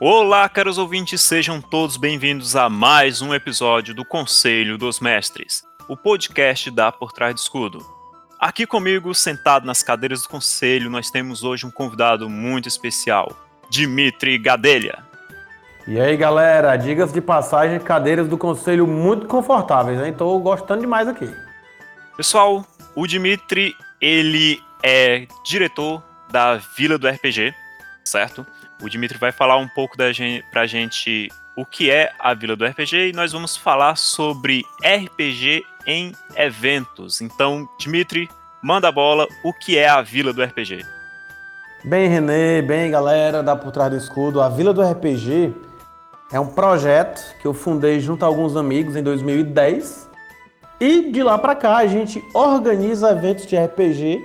Olá, caros ouvintes, sejam todos bem-vindos a mais um episódio do Conselho dos Mestres, o podcast da Por Trás do Escudo. Aqui comigo, sentado nas cadeiras do conselho, nós temos hoje um convidado muito especial, Dimitri Gadelha. E aí, galera, digas de passagem, cadeiras do conselho muito confortáveis, hein? Tô gostando demais aqui. Pessoal, o Dimitri, ele é diretor da Vila do RPG, certo? O Dimitri vai falar um pouco da gente, pra gente o que é a Vila do RPG e nós vamos falar sobre RPG em eventos. Então, Dimitri, manda a bola, o que é a Vila do RPG? Bem, Renê, bem, galera da Por Trás do Escudo, a Vila do RPG é um projeto que eu fundei junto a alguns amigos em 2010 e de lá para cá a gente organiza eventos de RPG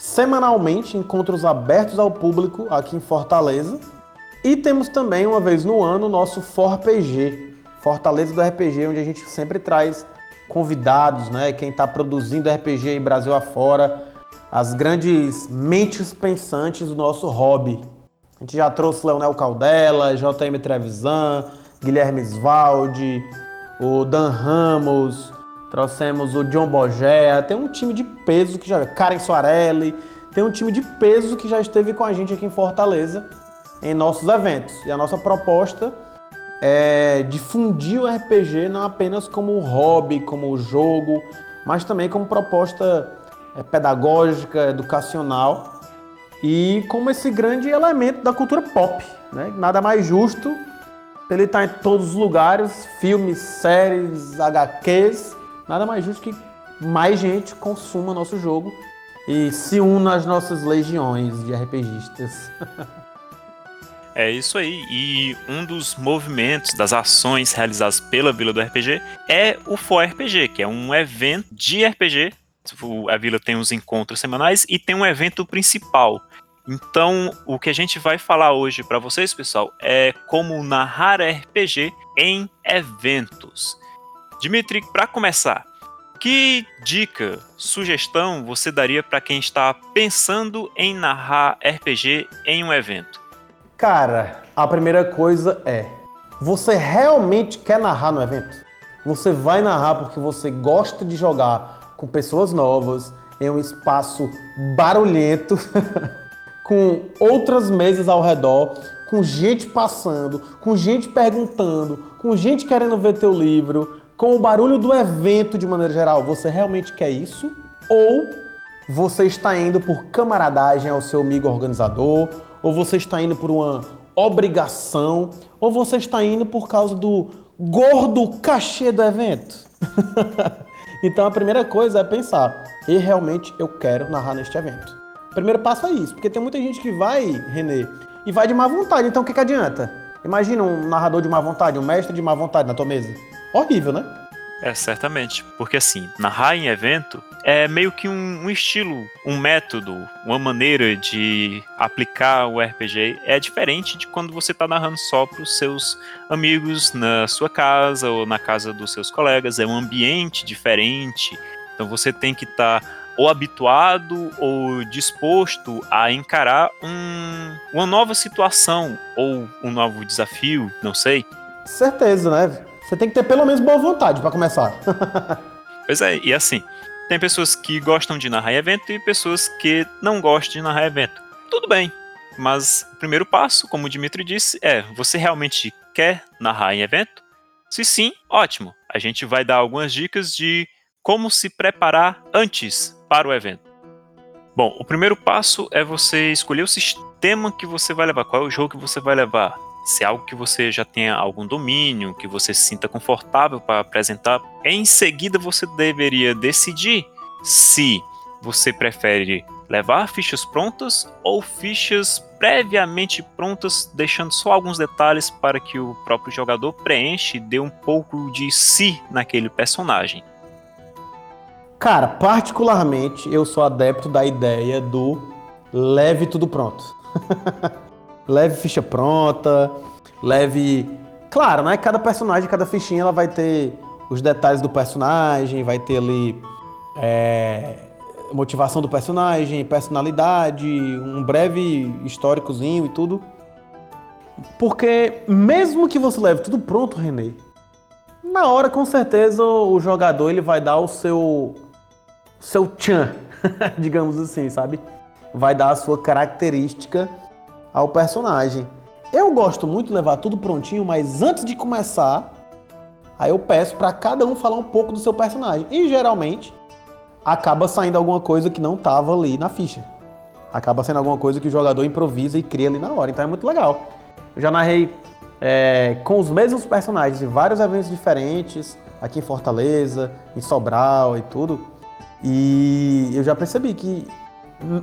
semanalmente encontros abertos ao público aqui em Fortaleza. E temos também, uma vez no ano, o nosso ForPG, Fortaleza do RPG, onde a gente sempre traz convidados, né? Quem está produzindo RPG em Brasil afora, as grandes mentes pensantes do nosso hobby. A gente já trouxe Leonel Caldela, JM Trevisan, Guilherme Svaldi, o Dan Ramos, Trouxemos o John Bogea, tem um time de peso que já. Karen Soarelli, tem um time de peso que já esteve com a gente aqui em Fortaleza em nossos eventos. E a nossa proposta é difundir o RPG não apenas como hobby, como jogo, mas também como proposta é, pedagógica, educacional e como esse grande elemento da cultura pop. Né? Nada mais justo ele estar tá em todos os lugares, filmes, séries, HQs, nada mais justo que mais gente consuma nosso jogo e se una às nossas legiões de RPGistas. É isso aí. E um dos movimentos, das ações realizadas pela Vila do RPG é o For RPG, que é um evento de RPG. A Vila tem os encontros semanais e tem um evento principal. Então, o que a gente vai falar hoje para vocês, pessoal, é como narrar RPG em eventos. Dimitri, para começar, que dica, sugestão você daria para quem está pensando em narrar RPG em um evento? Cara, a primeira coisa é: você realmente quer narrar no evento? Você vai narrar porque você gosta de jogar com pessoas novas, em um espaço barulhento, com outras mesas ao redor, com gente passando, com gente perguntando, com gente querendo ver teu livro, com o barulho do evento de maneira geral, você realmente quer isso? Ou você está indo por camaradagem ao seu amigo organizador? Ou você está indo por uma obrigação? Ou você está indo por causa do gordo cachê do evento? então a primeira coisa é pensar: e realmente eu quero narrar neste evento? O primeiro passo é isso, porque tem muita gente que vai, Renê, e vai de má vontade. Então o que, que adianta? Imagina um narrador de má vontade, um mestre de má vontade na tua mesa horrível, né? É, certamente. Porque assim, narrar em evento é meio que um, um, estilo, um método, uma maneira de aplicar o RPG. É diferente de quando você está narrando só para os seus amigos na sua casa ou na casa dos seus colegas. É um ambiente diferente. Então você tem que estar tá ou habituado ou disposto a encarar um, uma nova situação ou um novo desafio, não sei. Certeza, né? Você tem que ter pelo menos boa vontade para começar. pois é, e assim, tem pessoas que gostam de narrar evento e pessoas que não gostam de narrar evento. Tudo bem, mas o primeiro passo, como o Dimitri disse, é: você realmente quer narrar em evento? Se sim, ótimo. A gente vai dar algumas dicas de como se preparar antes para o evento. Bom, o primeiro passo é você escolher o sistema que você vai levar, qual é o jogo que você vai levar se é algo que você já tenha algum domínio, que você se sinta confortável para apresentar, em seguida você deveria decidir se você prefere levar fichas prontas ou fichas previamente prontas, deixando só alguns detalhes para que o próprio jogador preenche e dê um pouco de si naquele personagem. Cara, particularmente eu sou adepto da ideia do leve tudo pronto. leve ficha pronta, leve. Claro, né? Cada personagem, cada fichinha, ela vai ter os detalhes do personagem, vai ter ali é, motivação do personagem, personalidade, um breve históricozinho e tudo. Porque mesmo que você leve tudo pronto, Renê, na hora com certeza o jogador ele vai dar o seu seu tchan, digamos assim, sabe? Vai dar a sua característica ao personagem. Eu gosto muito de levar tudo prontinho, mas antes de começar, aí eu peço para cada um falar um pouco do seu personagem. E geralmente acaba saindo alguma coisa que não tava ali na ficha. Acaba sendo alguma coisa que o jogador improvisa e cria ali na hora. Então é muito legal. Eu já narrei é, com os mesmos personagens em vários eventos diferentes, aqui em Fortaleza, em Sobral e tudo. E eu já percebi que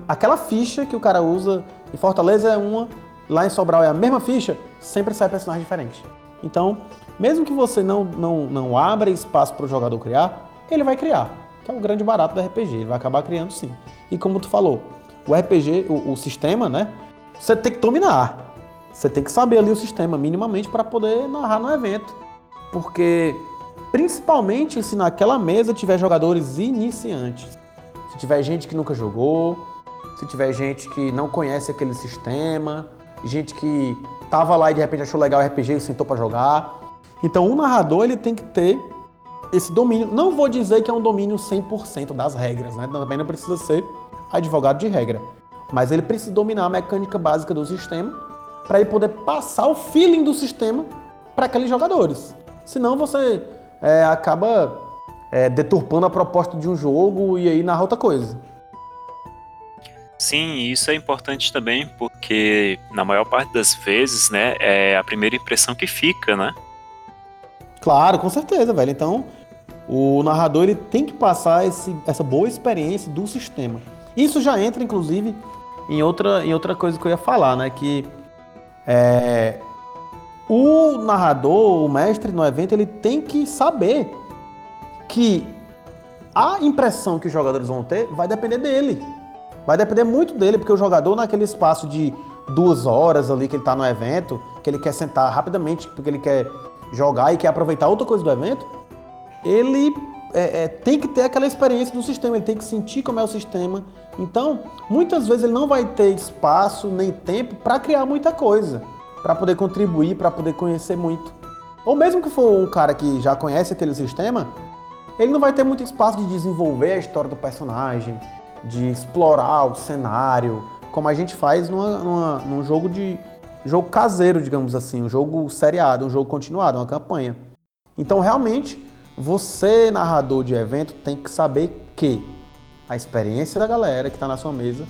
aquela ficha que o cara usa em Fortaleza é uma, lá em Sobral é a mesma ficha, sempre sai personagem diferente. Então, mesmo que você não, não, não abra espaço para o jogador criar, ele vai criar, que é o grande barato do RPG, ele vai acabar criando sim. E como tu falou, o RPG, o, o sistema, né, você tem que dominar. Você tem que saber ali o sistema minimamente para poder narrar no evento. Porque, principalmente se naquela mesa tiver jogadores iniciantes. Se tiver gente que nunca jogou, se tiver gente que não conhece aquele sistema, gente que tava lá e de repente achou legal o RPG e sentou para jogar. Então, o narrador ele tem que ter esse domínio. Não vou dizer que é um domínio 100% das regras, né? Também não precisa ser advogado de regra. Mas ele precisa dominar a mecânica básica do sistema para ele poder passar o feeling do sistema para aqueles jogadores. Senão você é, acaba é, deturpando a proposta de um jogo e aí narra outra coisa. Sim, isso é importante também, porque na maior parte das vezes, né, é a primeira impressão que fica, né? Claro, com certeza, velho. Então, o narrador ele tem que passar esse, essa boa experiência do sistema. Isso já entra, inclusive, em outra, em outra coisa que eu ia falar, né? Que é, o narrador, o mestre no evento, ele tem que saber que a impressão que os jogadores vão ter vai depender dele. Vai depender muito dele, porque o jogador, naquele espaço de duas horas ali que ele está no evento, que ele quer sentar rapidamente, porque ele quer jogar e quer aproveitar outra coisa do evento, ele é, é, tem que ter aquela experiência do sistema, ele tem que sentir como é o sistema. Então, muitas vezes ele não vai ter espaço nem tempo para criar muita coisa, para poder contribuir, para poder conhecer muito. Ou mesmo que for um cara que já conhece aquele sistema, ele não vai ter muito espaço de desenvolver a história do personagem, de explorar o cenário, como a gente faz numa, numa, num jogo de jogo caseiro, digamos assim, um jogo seriado, um jogo continuado, uma campanha. Então, realmente, você, narrador de evento, tem que saber que a experiência da galera que está na sua mesa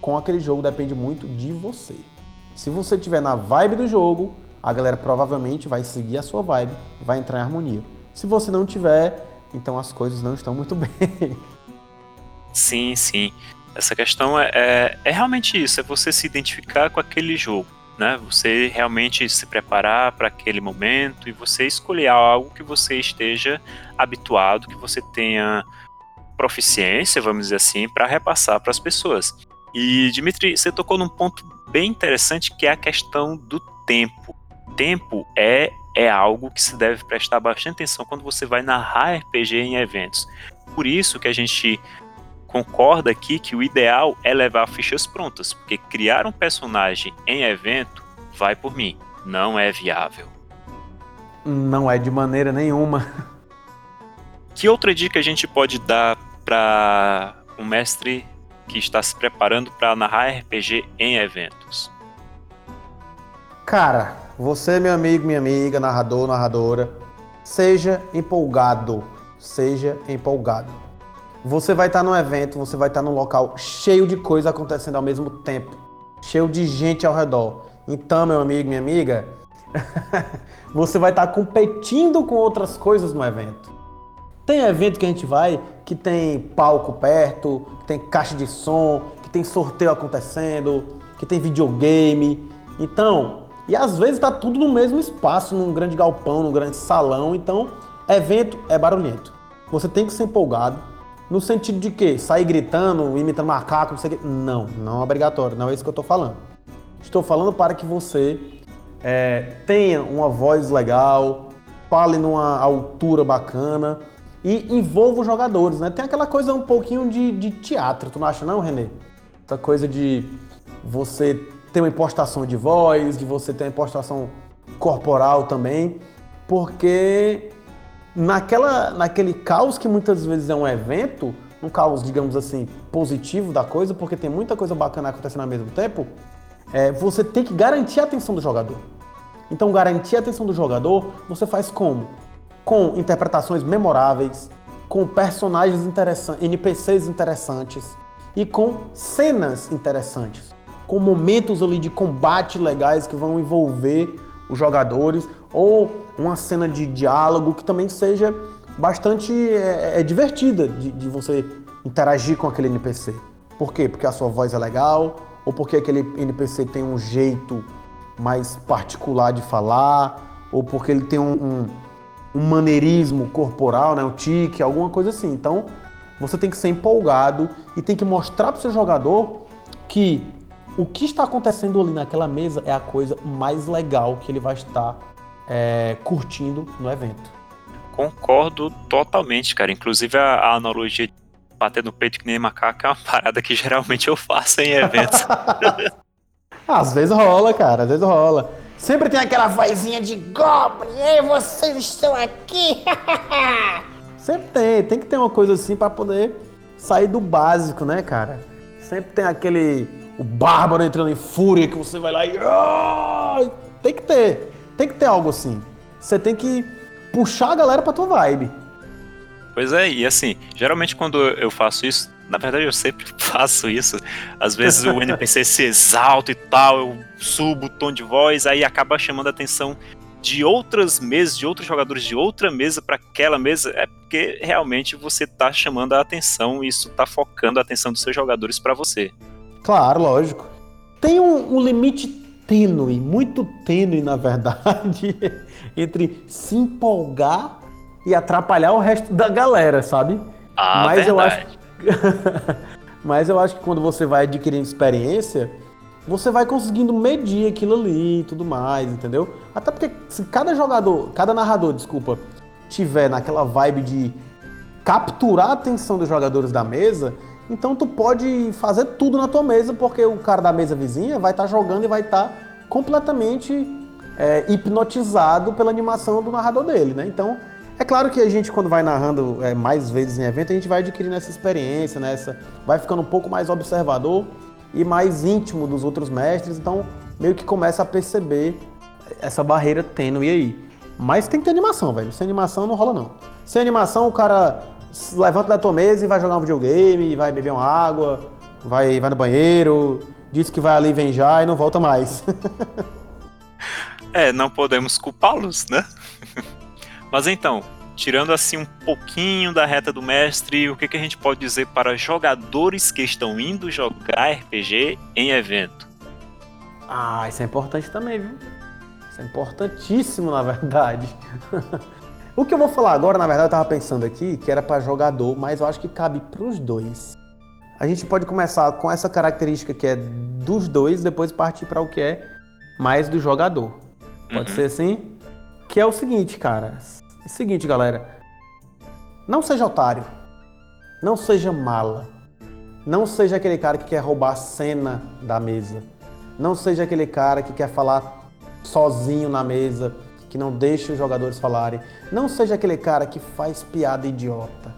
com aquele jogo depende muito de você. Se você estiver na vibe do jogo, a galera provavelmente vai seguir a sua vibe, vai entrar em harmonia. Se você não tiver, então as coisas não estão muito bem. Sim, sim. Essa questão é, é, é realmente isso, é você se identificar com aquele jogo né? Você realmente se preparar para aquele momento e você escolher algo que você esteja habituado, que você tenha proficiência, vamos dizer assim, para repassar para as pessoas. E Dimitri, você tocou num ponto bem interessante que é a questão do tempo. Tempo é é algo que se deve prestar bastante atenção quando você vai narrar RPG em eventos. Por isso que a gente concorda aqui que o ideal é levar fichas prontas, porque criar um personagem em evento, vai por mim, não é viável. Não é de maneira nenhuma. Que outra dica a gente pode dar para um mestre que está se preparando para narrar RPG em eventos? Cara, você, meu amigo, minha amiga, narrador, narradora, seja empolgado. Seja empolgado. Você vai estar num evento, você vai estar num local cheio de coisa acontecendo ao mesmo tempo, cheio de gente ao redor. Então, meu amigo, minha amiga, você vai estar competindo com outras coisas no evento. Tem evento que a gente vai que tem palco perto, que tem caixa de som, que tem sorteio acontecendo, que tem videogame. Então, e às vezes está tudo no mesmo espaço, num grande galpão, num grande salão. Então, evento é barulhento. Você tem que ser empolgado, no sentido de que sair gritando, imitando macaco, não sei o quê. Não, não é obrigatório, não é isso que eu estou falando. Estou falando para que você é, tenha uma voz legal, fale numa altura bacana e envolva os jogadores, né? Tem aquela coisa um pouquinho de, de teatro, tu não acha não, Renê? Essa coisa de você ter uma impostação de voz, de você ter uma impostação corporal também, porque naquela, naquele caos que muitas vezes é um evento, um caos, digamos assim, positivo da coisa, porque tem muita coisa bacana acontecendo ao mesmo tempo, é, você tem que garantir a atenção do jogador. Então, garantir a atenção do jogador, você faz como? Com interpretações memoráveis, com personagens interessantes, NPCs interessantes e com cenas interessantes, com momentos ali de combate legais que vão envolver os jogadores ou uma cena de diálogo que também seja bastante é, é divertida de, de você interagir com aquele NPC. Por quê? Porque a sua voz é legal, ou porque aquele NPC tem um jeito mais particular de falar, ou porque ele tem um, um, um maneirismo corporal, né, um tique, alguma coisa assim. Então, você tem que ser empolgado e tem que mostrar para o seu jogador que o que está acontecendo ali naquela mesa é a coisa mais legal que ele vai estar é, curtindo no evento. Concordo totalmente, cara. Inclusive a, a analogia de bater no peito que nem macaco é uma parada que geralmente eu faço em eventos. Às vezes rola, cara, às vezes rola. Sempre tem aquela vozinha de Goblin, ei, vocês estão aqui! Sempre tem, tem que ter uma coisa assim para poder sair do básico, né, cara? Sempre tem aquele. O bárbaro entrando em fúria que você vai lá e. Tem que ter. Tem que ter algo assim. Você tem que puxar a galera pra tua vibe. Pois é, e assim, geralmente quando eu faço isso, na verdade eu sempre faço isso. Às vezes o NPC se exalta e tal, eu subo o tom de voz, aí acaba chamando a atenção de outras mesas, de outros jogadores de outra mesa para aquela mesa, é porque realmente você tá chamando a atenção e isso tá focando a atenção dos seus jogadores para você. Claro, lógico. Tem um, um limite tênue, muito tênue na verdade, entre se empolgar e atrapalhar o resto da galera, sabe? Ah, Mas verdade. eu acho Mas eu acho que quando você vai adquirindo experiência, você vai conseguindo medir aquilo ali e tudo mais, entendeu? Até porque se cada jogador, cada narrador, desculpa, tiver naquela vibe de capturar a atenção dos jogadores da mesa, então tu pode fazer tudo na tua mesa, porque o cara da mesa vizinha vai estar tá jogando e vai estar tá completamente é, hipnotizado pela animação do narrador dele, né? Então é claro que a gente, quando vai narrando é, mais vezes em evento, a gente vai adquirindo essa experiência, né? vai ficando um pouco mais observador e mais íntimo dos outros mestres, então meio que começa a perceber essa barreira tênue aí. Mas tem que ter animação, velho. Sem animação não rola não. Sem animação o cara levanta da tua mesa e vai jogar um videogame, vai beber uma água, vai, vai no banheiro, diz que vai ali venjar e não volta mais. é, não podemos culpá-los, né? Mas então, tirando assim um pouquinho da reta do mestre, o que, que a gente pode dizer para jogadores que estão indo jogar RPG em evento? Ah, isso é importante também, viu? Isso é importantíssimo, na verdade. o que eu vou falar agora, na verdade, eu tava pensando aqui que era para jogador, mas eu acho que cabe para os dois. A gente pode começar com essa característica que é dos dois, depois partir para o que é mais do jogador. Pode uhum. ser assim? Que é o seguinte, cara. É o seguinte, galera. Não seja otário. Não seja mala. Não seja aquele cara que quer roubar a cena da mesa. Não seja aquele cara que quer falar sozinho na mesa, que não deixa os jogadores falarem. Não seja aquele cara que faz piada idiota.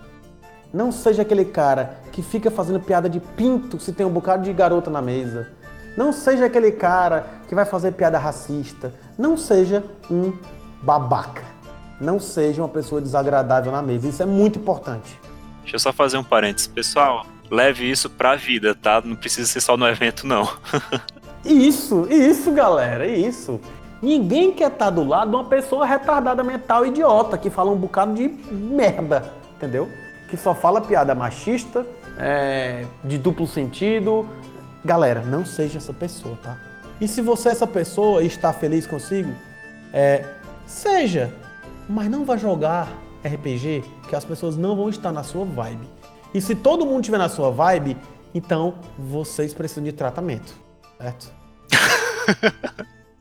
Não seja aquele cara que fica fazendo piada de pinto se tem um bocado de garota na mesa. Não seja aquele cara que vai fazer piada racista. Não seja um babaca não seja uma pessoa desagradável na mesa. Isso é muito importante. Deixa eu só fazer um parênteses. Pessoal, leve isso pra vida, tá? Não precisa ser só no evento, não. isso, isso, galera, isso. Ninguém quer estar tá do lado de uma pessoa retardada mental idiota que fala um bocado de merda, entendeu? Que só fala piada machista, é, de duplo sentido. Galera, não seja essa pessoa, tá? E se você é essa pessoa e está feliz consigo, é, seja mas não vá jogar RPG que as pessoas não vão estar na sua vibe. E se todo mundo estiver na sua vibe, então vocês precisam de tratamento, certo?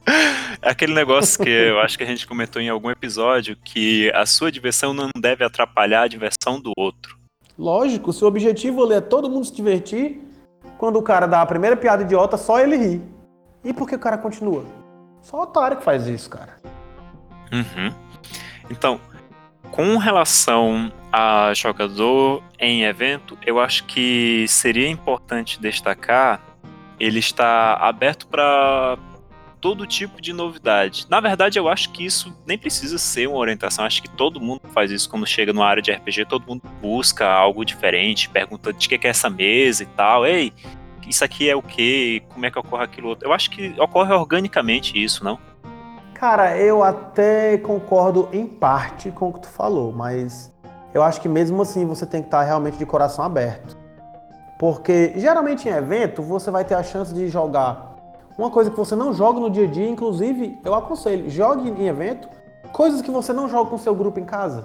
Aquele negócio que eu acho que a gente comentou em algum episódio que a sua diversão não deve atrapalhar a diversão do outro. Lógico, se o objetivo é todo mundo se divertir, quando o cara dá a primeira piada idiota, só ele ri. E por que o cara continua? Só otário que faz isso, cara. Uhum. Então, com relação a jogador em evento, eu acho que seria importante destacar ele está aberto para todo tipo de novidade. Na verdade, eu acho que isso nem precisa ser uma orientação. Acho que todo mundo faz isso quando chega numa área de RPG. Todo mundo busca algo diferente, pergunta de que é essa mesa e tal. Ei, isso aqui é o que? Como é que ocorre aquilo outro? Eu acho que ocorre organicamente isso, não? Cara, eu até concordo em parte com o que tu falou, mas eu acho que mesmo assim você tem que estar realmente de coração aberto. Porque geralmente em evento você vai ter a chance de jogar uma coisa que você não joga no dia a dia, inclusive eu aconselho, jogue em evento coisas que você não joga com seu grupo em casa.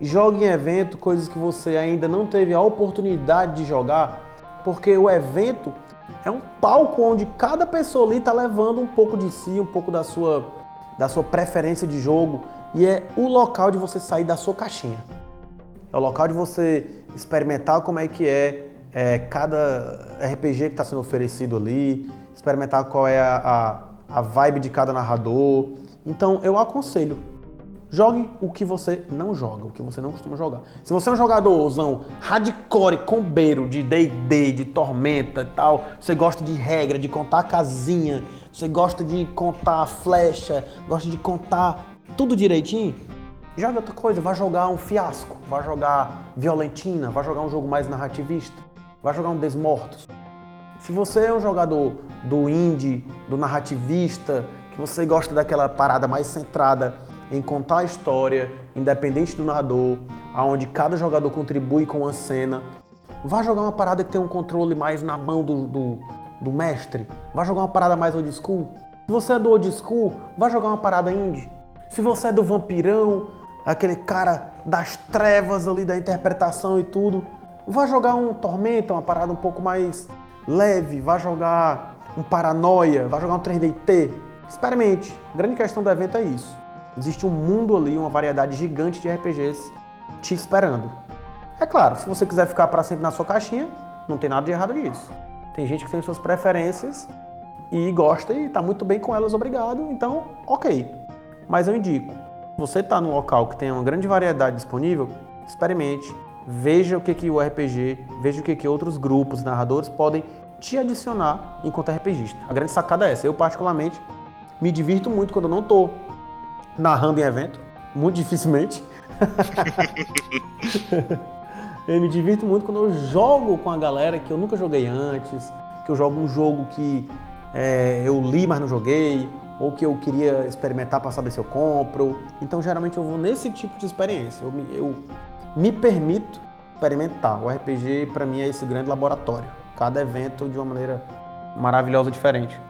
Jogue em evento coisas que você ainda não teve a oportunidade de jogar, porque o evento é um palco onde cada pessoa ali está levando um pouco de si, um pouco da sua, da sua preferência de jogo, e é o local de você sair da sua caixinha. É o local de você experimentar como é que é, é cada RPG que está sendo oferecido ali, experimentar qual é a, a, a vibe de cada narrador. Então eu aconselho, Jogue o que você não joga, o que você não costuma jogar. Se você é um jogadorzão hardcore, combeiro, de D&D, de tormenta e tal, você gosta de regra, de contar casinha, você gosta de contar flecha, gosta de contar tudo direitinho, joga outra coisa, vai jogar um fiasco, vai jogar violentina, vai jogar um jogo mais narrativista, vai jogar um Desmortos. Se você é um jogador do indie, do narrativista, que você gosta daquela parada mais centrada em contar a história, independente do narrador, aonde cada jogador contribui com uma cena. Vá jogar uma parada que tem um controle mais na mão do, do, do mestre. Vá jogar uma parada mais old school. Se você é do old school, vá jogar uma parada indie. Se você é do vampirão, aquele cara das trevas ali da interpretação e tudo, vá jogar um Tormenta, uma parada um pouco mais leve. Vá jogar um Paranoia, vá jogar um 3DT. Experimente. A grande questão do evento é isso. Existe um mundo ali, uma variedade gigante de RPGs te esperando. É claro, se você quiser ficar para sempre na sua caixinha, não tem nada de errado nisso. Tem gente que tem suas preferências e gosta e está muito bem com elas, obrigado. Então, ok. Mas eu indico, você está num local que tem uma grande variedade disponível, experimente, veja o que, que o RPG, veja o que, que outros grupos, narradores podem te adicionar enquanto RPGista. A grande sacada é essa. Eu, particularmente, me divirto muito quando eu não estou narrando em evento, muito dificilmente. eu me divirto muito quando eu jogo com a galera que eu nunca joguei antes, que eu jogo um jogo que é, eu li, mas não joguei, ou que eu queria experimentar para saber se eu compro. Então, geralmente, eu vou nesse tipo de experiência. Eu eu me permito experimentar. O RPG, para mim, é esse grande laboratório. Cada evento de uma maneira maravilhosa, diferente.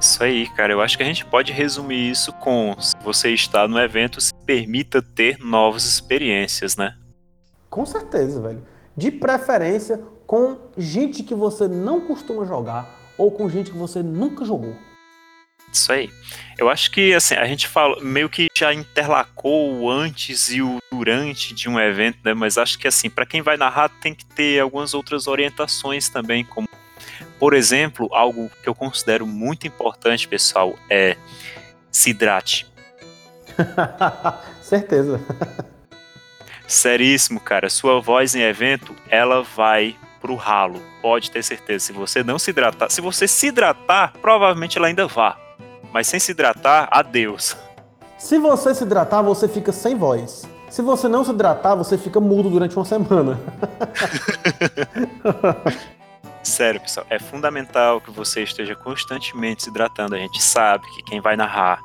Isso aí, cara. Eu acho que a gente pode resumir isso com: se você está no evento, se permita ter novas experiências, né? Com certeza, velho. De preferência com gente que você não costuma jogar ou com gente que você nunca jogou. Isso aí. Eu acho que assim, a gente fala meio que já interlacou o antes e o durante de um evento, né? Mas acho que assim, para quem vai narrar tem que ter algumas outras orientações também, como por exemplo, algo que eu considero muito importante, pessoal, é se hidrate. Certeza. Seríssimo, cara. Sua voz em evento, ela vai pro ralo. Pode ter certeza. Se você não se hidratar, se você se hidratar, provavelmente ela ainda vá. Mas sem se hidratar, adeus. Se você se hidratar, você fica sem voz. Se você não se hidratar, você fica mudo durante uma semana. Sério, pessoal, é fundamental que você esteja constantemente se hidratando. A gente sabe que quem vai narrar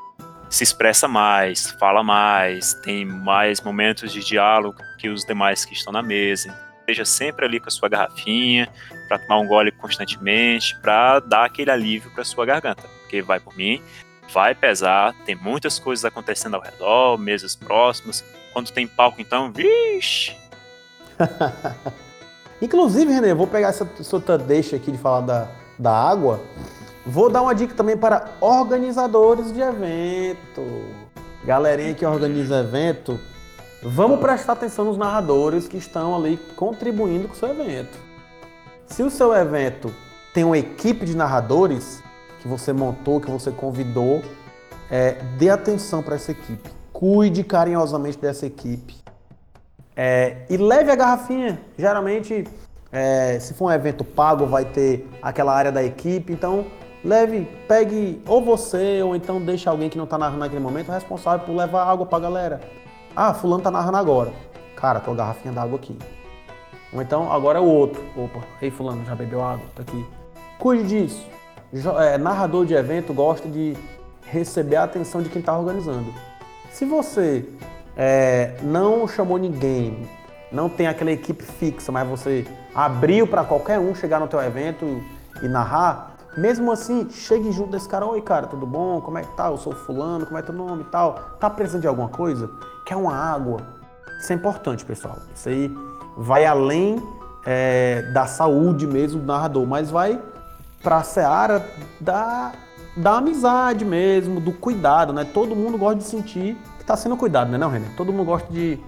se expressa mais, fala mais, tem mais momentos de diálogo que os demais que estão na mesa. Esteja sempre ali com a sua garrafinha, para tomar um gole constantemente, para dar aquele alívio para sua garganta. Porque vai por mim, vai pesar, tem muitas coisas acontecendo ao redor, mesas próximas. Quando tem palco, então, vixe! Inclusive, René, vou pegar essa sua deixa aqui de falar da, da água. Vou dar uma dica também para organizadores de evento. Galerinha que organiza evento, vamos prestar atenção nos narradores que estão ali contribuindo com o seu evento. Se o seu evento tem uma equipe de narradores, que você montou, que você convidou, é, dê atenção para essa equipe. Cuide carinhosamente dessa equipe. É, e leve a garrafinha. Geralmente, é, se for um evento pago, vai ter aquela área da equipe. Então, leve, pegue ou você, ou então deixe alguém que não está narrando naquele momento responsável por levar água para a galera. Ah, fulano tá narrando agora. Cara, tua garrafinha d'água aqui. Ou então, agora é o outro. Opa, ei fulano, já bebeu água? Tá aqui. Cuide disso. É, narrador de evento gosta de receber a atenção de quem está organizando. Se você é, não chamou ninguém, não tem aquela equipe fixa, mas você abriu para qualquer um chegar no teu evento e narrar, mesmo assim, chegue junto desse cara, oi cara, tudo bom? Como é que tá? Eu sou fulano, como é teu nome e tal? Tá precisando de alguma coisa? Quer uma água? Isso é importante, pessoal. Isso aí vai além é, da saúde mesmo do narrador, mas vai para a seara da, da amizade mesmo, do cuidado, né? Todo mundo gosta de sentir que está sendo cuidado, né, não, René? Todo mundo gosta de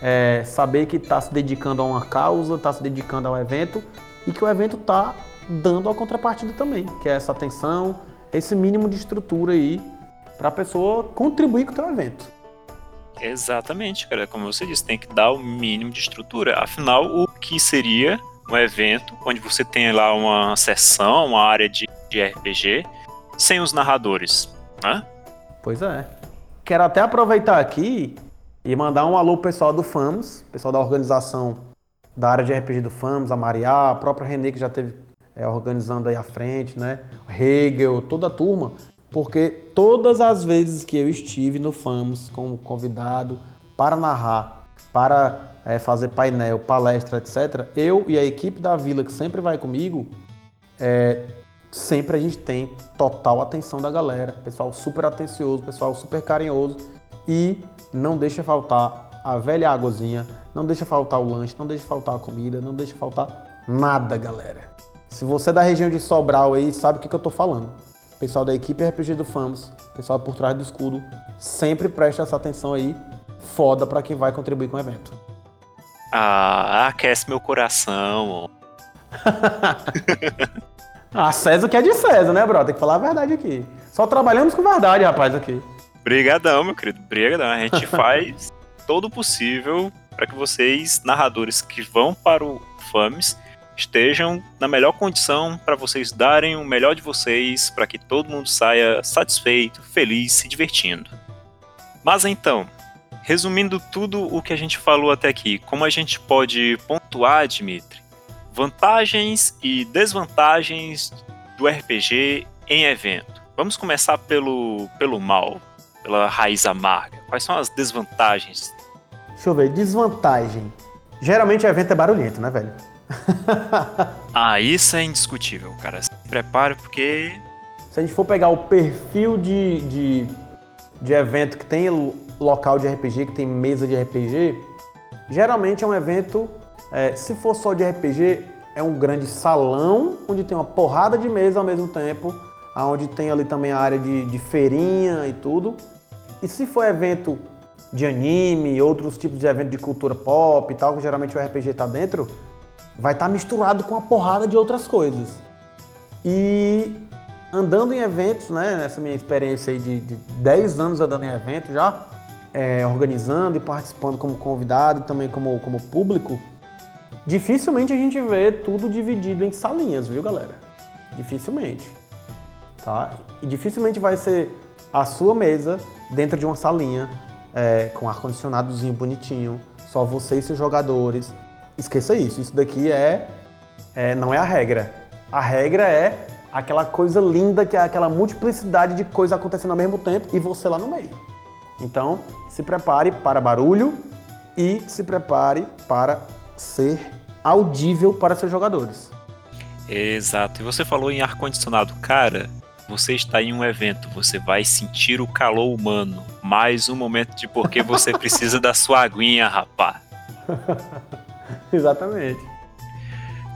é, saber que está se dedicando a uma causa, está se dedicando ao evento e que o evento está dando a contrapartida também, que é essa atenção, esse mínimo de estrutura aí para a pessoa contribuir com o teu evento. Exatamente, cara. Como você disse, tem que dar o mínimo de estrutura. Afinal, o que seria um evento onde você tem lá uma sessão, uma área de, de RPG, sem os narradores, né? Pois é. Quero até aproveitar aqui e mandar um alô pro pessoal do FAMS, pessoal da organização da área de RPG do FAMS, a Maria, a própria Renê que já teve é, organizando aí à frente, né? Hegel, toda a turma, porque todas as vezes que eu estive no FAMS como convidado para narrar, para é, fazer painel, palestra, etc., eu e a equipe da vila que sempre vai comigo, é, sempre a gente tem total atenção da galera, pessoal super atencioso, pessoal super carinhoso e não deixa faltar a velha águazinha, não deixa faltar o lanche, não deixa faltar a comida, não deixa faltar nada, galera. Se você é da região de Sobral aí, sabe o que, que eu tô falando. Pessoal da equipe RPG do Famos, pessoal por trás do escudo, sempre presta essa atenção aí, foda para quem vai contribuir com o evento. Ah, aquece meu coração. ah, César que é de César, né, bro? Tem que falar a verdade aqui. Só trabalhamos com verdade, rapaz, aqui. Brigadão, meu querido. Brigadão. A gente faz todo o possível para que vocês, narradores que vão para o FAMES, estejam na melhor condição para vocês darem o melhor de vocês, para que todo mundo saia satisfeito, feliz, se divertindo. Mas então, resumindo tudo o que a gente falou até aqui, como a gente pode pontuar, Dimitri, vantagens e desvantagens do RPG em evento. Vamos começar pelo, pelo mal, pela raiz amarga. Quais são as desvantagens? Deixa eu ver, desvantagem. Geralmente o evento é barulhento, né, velho? ah, isso é indiscutível, cara. Se prepare porque. Se a gente for pegar o perfil de, de, de evento que tem local de RPG, que tem mesa de RPG, geralmente é um evento, é, se for só de RPG, é um grande salão onde tem uma porrada de mesa ao mesmo tempo, onde tem ali também a área de, de feirinha e tudo. E se for evento de anime, outros tipos de evento de cultura pop e tal, que geralmente o RPG está dentro, vai estar tá misturado com uma porrada de outras coisas. E andando em eventos, né, nessa minha experiência aí de, de 10 anos andando em eventos já, é, organizando e participando como convidado e também como, como público, dificilmente a gente vê tudo dividido em salinhas, viu, galera? Dificilmente. Tá? E dificilmente vai ser a sua mesa dentro de uma salinha é, com ar-condicionadozinho bonitinho, só você e seus jogadores, esqueça isso. Isso daqui é, é, não é a regra. A regra é aquela coisa linda que é aquela multiplicidade de coisas acontecendo ao mesmo tempo e você lá no meio. Então, se prepare para barulho e se prepare para ser audível para seus jogadores. Exato. E você falou em ar condicionado, cara. Você está em um evento, você vai sentir o calor humano. Mais um momento de porque você precisa da sua aguinha, rapá. Exatamente.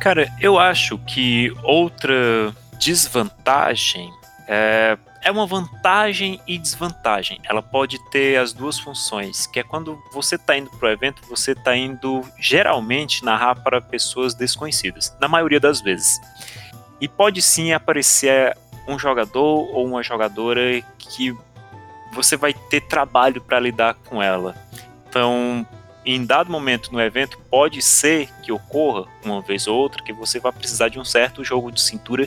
Cara, eu acho que outra desvantagem é, é uma vantagem e desvantagem. Ela pode ter as duas funções, que é quando você está indo para o evento, você está indo geralmente narrar para pessoas desconhecidas, na maioria das vezes. E pode sim aparecer um jogador ou uma jogadora que você vai ter trabalho para lidar com ela. Então, em dado momento no evento, pode ser que ocorra, uma vez ou outra, que você vai precisar de um certo jogo de cintura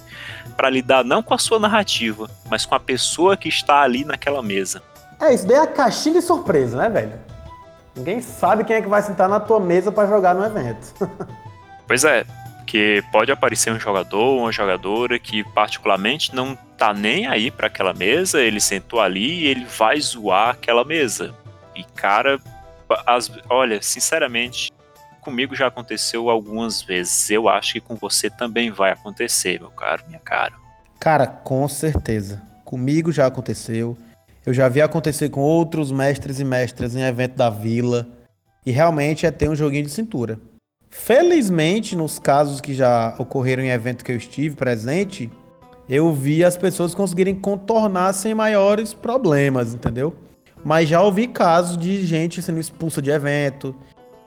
para lidar não com a sua narrativa, mas com a pessoa que está ali naquela mesa. É, isso daí é a caixinha de surpresa, né, velho? Ninguém sabe quem é que vai sentar na tua mesa para jogar no evento. pois é, porque pode aparecer um jogador ou uma jogadora que particularmente não tá nem aí para aquela mesa, ele sentou ali e ele vai zoar aquela mesa. E cara, as, olha, sinceramente, comigo já aconteceu algumas vezes. Eu acho que com você também vai acontecer, meu caro, minha cara. Cara, com certeza. Comigo já aconteceu. Eu já vi acontecer com outros mestres e mestras em evento da vila. E realmente é ter um joguinho de cintura. Felizmente, nos casos que já ocorreram em evento que eu estive presente, eu vi as pessoas conseguirem contornar sem maiores problemas, entendeu? Mas já ouvi casos de gente sendo expulsa de evento,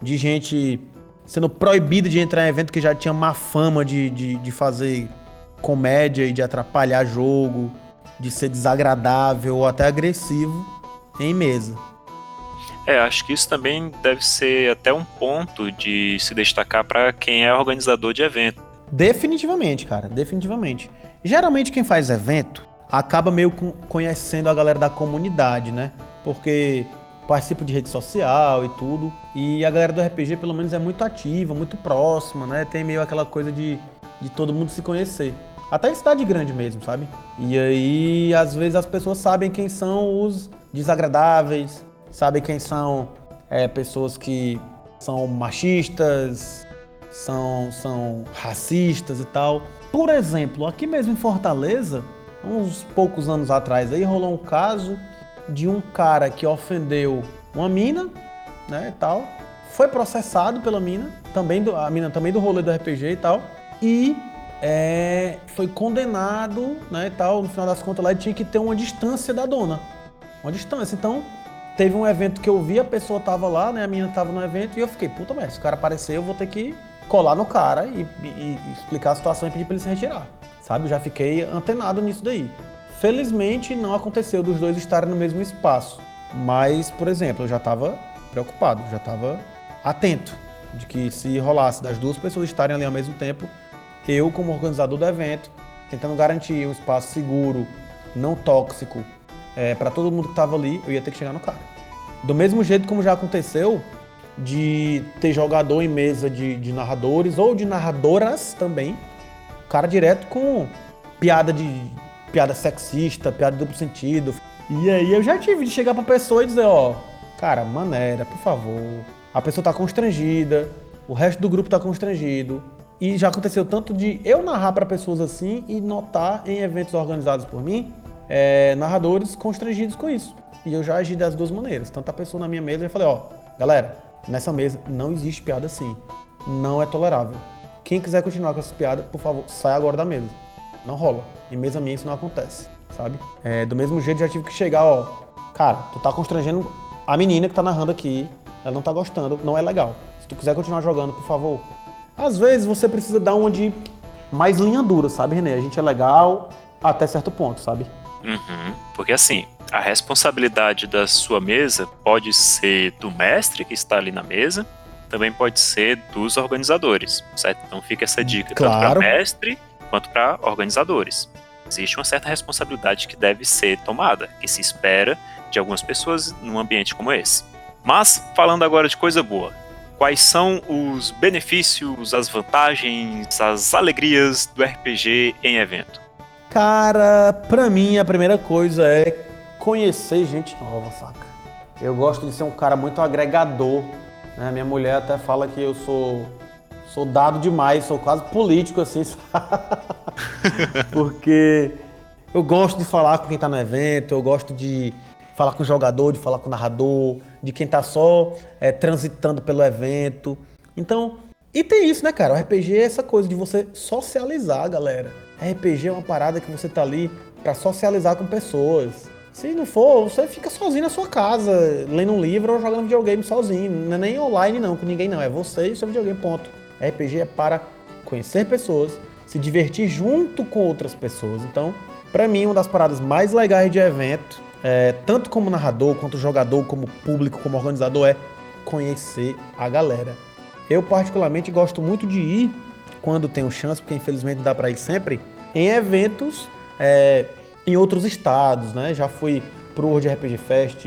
de gente sendo proibida de entrar em evento que já tinha má fama de, de, de fazer comédia e de atrapalhar jogo, de ser desagradável ou até agressivo em mesa. É, acho que isso também deve ser até um ponto de se destacar para quem é organizador de evento. Definitivamente, cara, definitivamente. Geralmente quem faz evento acaba meio conhecendo a galera da comunidade, né? Porque participa de rede social e tudo. E a galera do RPG, pelo menos, é muito ativa, muito próxima, né? Tem meio aquela coisa de, de todo mundo se conhecer. Até em cidade grande mesmo, sabe? E aí, às vezes, as pessoas sabem quem são os desagradáveis, sabe quem são é, pessoas que são machistas, são, são racistas e tal. Por exemplo, aqui mesmo em Fortaleza, uns poucos anos atrás aí rolou um caso de um cara que ofendeu uma mina, né, e tal. Foi processado pela mina, também do, a mina também do rolê do RPG e tal. E é, foi condenado, né, e tal. No final das contas lá tinha que ter uma distância da dona. Uma distância. Então, Teve um evento que eu vi, a pessoa tava lá, né? A menina tava no evento e eu fiquei, puta merda, se o cara aparecer, eu vou ter que colar no cara e, e, e explicar a situação e pedir pra ele se retirar. Sabe? Eu já fiquei antenado nisso daí. Felizmente não aconteceu dos dois estarem no mesmo espaço. Mas, por exemplo, eu já estava preocupado, já estava atento de que se rolasse das duas pessoas estarem ali ao mesmo tempo, eu, como organizador do evento, tentando garantir um espaço seguro, não tóxico, é, para todo mundo que estava ali, eu ia ter que chegar no cara. Do mesmo jeito como já aconteceu de ter jogador em mesa de, de narradores ou de narradoras também, cara direto com piada de piada sexista, piada de duplo sentido. E aí eu já tive de chegar pra pessoa e dizer, ó, cara, maneira, por favor. A pessoa tá constrangida, o resto do grupo tá constrangido. E já aconteceu tanto de eu narrar para pessoas assim e notar em eventos organizados por mim é, narradores constrangidos com isso. E eu já agi das duas maneiras. Tanto a pessoa na minha mesa, eu falei, ó, galera, nessa mesa não existe piada assim. Não é tolerável. Quem quiser continuar com essa piada, por favor, sai agora da mesa. Não rola. Em mesa minha isso não acontece, sabe? É, do mesmo jeito já tive que chegar, ó, cara, tu tá constrangendo a menina que tá narrando aqui, ela não tá gostando, não é legal. Se tu quiser continuar jogando, por favor. Às vezes você precisa dar uma de mais linha dura, sabe, Renê? A gente é legal até certo ponto, sabe? Uhum. Porque assim, a responsabilidade da sua mesa pode ser do mestre que está ali na mesa, também pode ser dos organizadores, certo? Então fica essa dica claro. tanto para mestre quanto para organizadores. Existe uma certa responsabilidade que deve ser tomada, que se espera de algumas pessoas num ambiente como esse. Mas falando agora de coisa boa, quais são os benefícios, as vantagens, as alegrias do RPG em evento? Cara, pra mim a primeira coisa é conhecer gente nova, saca? Eu gosto de ser um cara muito agregador. Né? Minha mulher até fala que eu sou, sou dado demais, sou quase político assim, Porque eu gosto de falar com quem tá no evento, eu gosto de falar com o jogador, de falar com o narrador, de quem tá só é, transitando pelo evento. Então, e tem isso, né, cara? O RPG é essa coisa de você socializar, galera. RPG é uma parada que você tá ali para socializar com pessoas. Se não for, você fica sozinho na sua casa, lendo um livro ou jogando videogame sozinho. Não é nem online não, com ninguém não. É você e seu videogame, ponto. RPG é para conhecer pessoas, se divertir junto com outras pessoas. Então, Pra mim, uma das paradas mais legais de evento, é, tanto como narrador, quanto jogador, como público, como organizador, é conhecer a galera. Eu, particularmente, gosto muito de ir, quando tenho chance, porque infelizmente dá pra ir sempre, em eventos é, em outros estados, né? Já fui pro World RPG Fest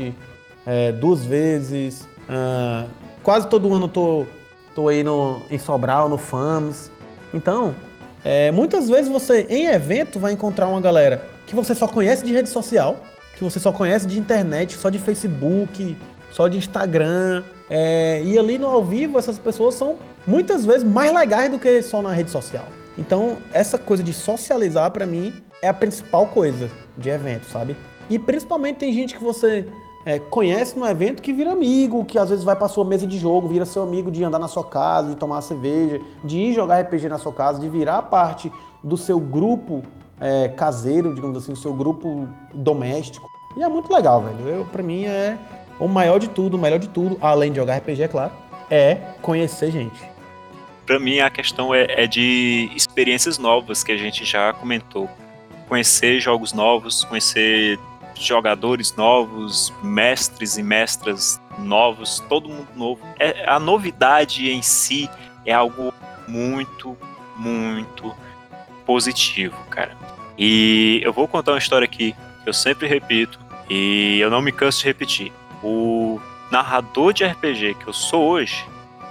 é, duas vezes, ah, quase todo ano tô, tô aí no, em Sobral, no FAMS. Então, é, muitas vezes você, em evento, vai encontrar uma galera que você só conhece de rede social, que você só conhece de internet, só de Facebook, só de Instagram. É, e ali no ao vivo, essas pessoas são muitas vezes mais legais do que só na rede social. Então, essa coisa de socializar, para mim, é a principal coisa de evento, sabe? E principalmente tem gente que você é, conhece no evento que vira amigo, que às vezes vai para sua mesa de jogo, vira seu amigo de andar na sua casa, de tomar cerveja, de ir jogar RPG na sua casa, de virar parte do seu grupo é, caseiro, digamos assim, o seu grupo doméstico. E é muito legal, velho. Eu, pra mim é o maior de tudo, o melhor de tudo, além de jogar RPG, é claro, é conhecer gente. Pra mim a questão é, é de experiências novas que a gente já comentou. Conhecer jogos novos, conhecer jogadores novos, mestres e mestras novos, todo mundo novo. É, a novidade em si é algo muito, muito positivo, cara. E eu vou contar uma história aqui que eu sempre repito e eu não me canso de repetir. O narrador de RPG que eu sou hoje,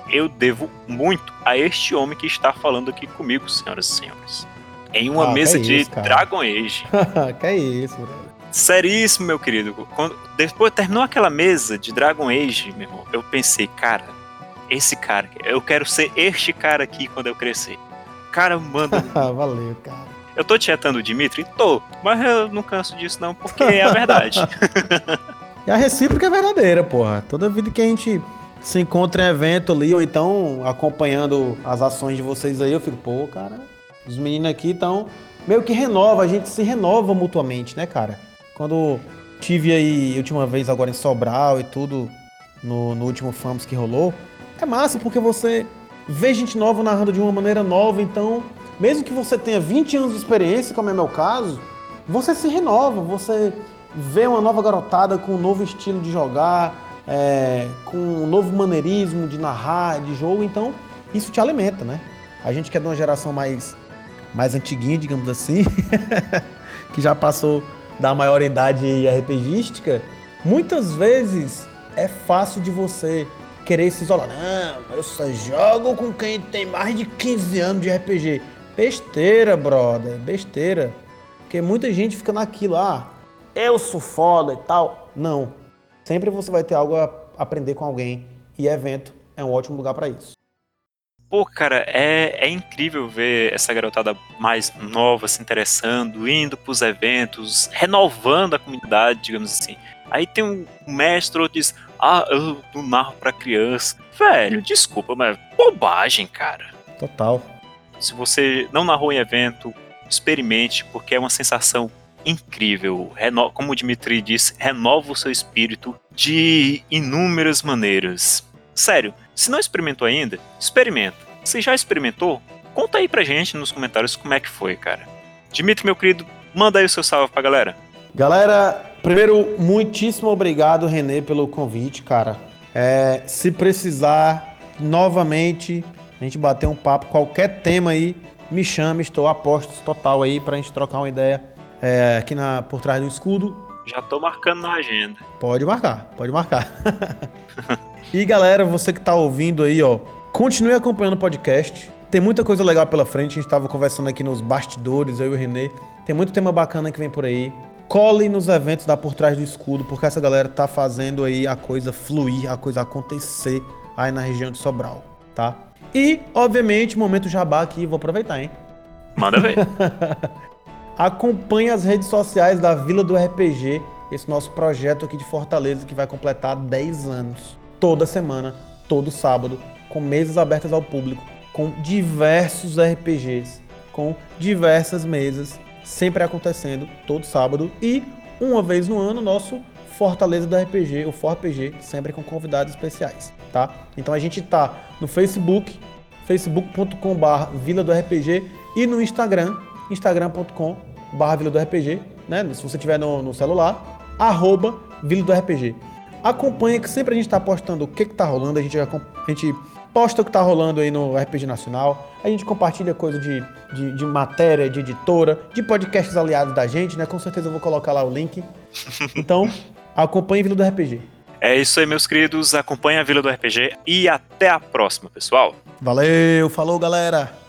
eu devo muito a este homem que está falando aqui comigo, senhoras e senhores. Em uma Ah, mesa que de isso. Dragon Age. que é isso, brother. Seríssimo, meu querido. Quando, depois terminou aquela mesa de Dragon Age, meu irmão, eu pensei, cara, esse cara, eu quero ser este cara aqui quando eu crescer. Cara, manda. Valeu, cara. eu tô tietando o Dimitri? Tô, mas eu não canso disso não, porque é a verdade. E a recíproca é verdadeira, porra. Toda vida que a gente se encontra em evento ali, ou então acompanhando as ações de vocês aí, eu fico, pô, cara, os meninos aqui estão meio que renova, a gente se renova mutuamente, né, cara? Quando tive aí, a última vez agora em Sobral e tudo, no, no último FAMS que rolou, é massa porque você vê gente nova narrando de uma maneira nova, então, mesmo que você tenha 20 anos de experiência, como é meu caso, você se renova, você vê uma nova garotada com um novo estilo de jogar, é, com um novo maneirismo de narrar, de jogo, então isso te alimenta, né? A gente que é de uma geração mais, mais antiguinha, digamos assim, que já passou da maioridade RPGística, muitas vezes é fácil de você querer se isolar. Não, eu só jogo com quem tem mais de 15 anos de RPG. Besteira, brother, besteira. Porque muita gente fica naquilo, ah, eu sou foda e tal. Não. Sempre você vai ter algo a aprender com alguém. E evento é um ótimo lugar para isso. Pô, cara, é, é incrível ver essa garotada mais nova se interessando, indo pros eventos, renovando a comunidade, digamos assim. Aí tem um mestre outro diz, ah, eu não narro pra criança. Velho, desculpa, mas bobagem, cara. Total. Se você não narrou em evento, experimente, porque é uma sensação incrível. Reno- Como o Dimitri disse, renova o seu espírito de inúmeras maneiras. Sério, se não experimentou ainda, experimenta. Se já experimentou, conta aí pra gente nos comentários como é que foi, cara. Dimitri, meu querido, manda aí o seu salve pra galera. Galera, primeiro, muitíssimo obrigado, Renê, pelo convite, cara. É, se precisar novamente a gente bater um papo, qualquer tema aí, me chame, estou a postos total aí pra gente trocar uma ideia é, aqui na, por trás do escudo. Já tô marcando na agenda. Pode marcar, pode marcar. e galera, você que tá ouvindo aí, ó, continue acompanhando o podcast. Tem muita coisa legal pela frente, a gente tava conversando aqui nos bastidores, eu e o Renê. Tem muito tema bacana que vem por aí. Cole nos eventos da Por Trás do Escudo, porque essa galera tá fazendo aí a coisa fluir, a coisa acontecer aí na região de Sobral, tá? E, obviamente, momento jabá aqui, vou aproveitar, hein? Manda ver. Acompanhe as redes sociais da Vila do RPG, esse nosso projeto aqui de Fortaleza que vai completar 10 anos. Toda semana, todo sábado, com mesas abertas ao público, com diversos RPGs, com diversas mesas, sempre acontecendo todo sábado e uma vez no ano nosso Fortaleza do RPG, o ForPG, sempre com convidados especiais, tá? Então a gente tá no Facebook, facebook.com.br Vila do RPG e no Instagram, instagram.com barra Vila do RPG, né? Se você tiver no, no celular, arroba Vila do RPG. Acompanha que sempre a gente está postando o que, que tá rolando, a gente, a gente posta o que tá rolando aí no RPG Nacional, a gente compartilha coisa de, de, de, matéria, de editora, de podcasts aliados da gente, né? Com certeza eu vou colocar lá o link. Então, acompanhe Vila do RPG. É isso aí, meus queridos. Acompanhe a Vila do RPG e até a próxima, pessoal. Valeu, falou, galera!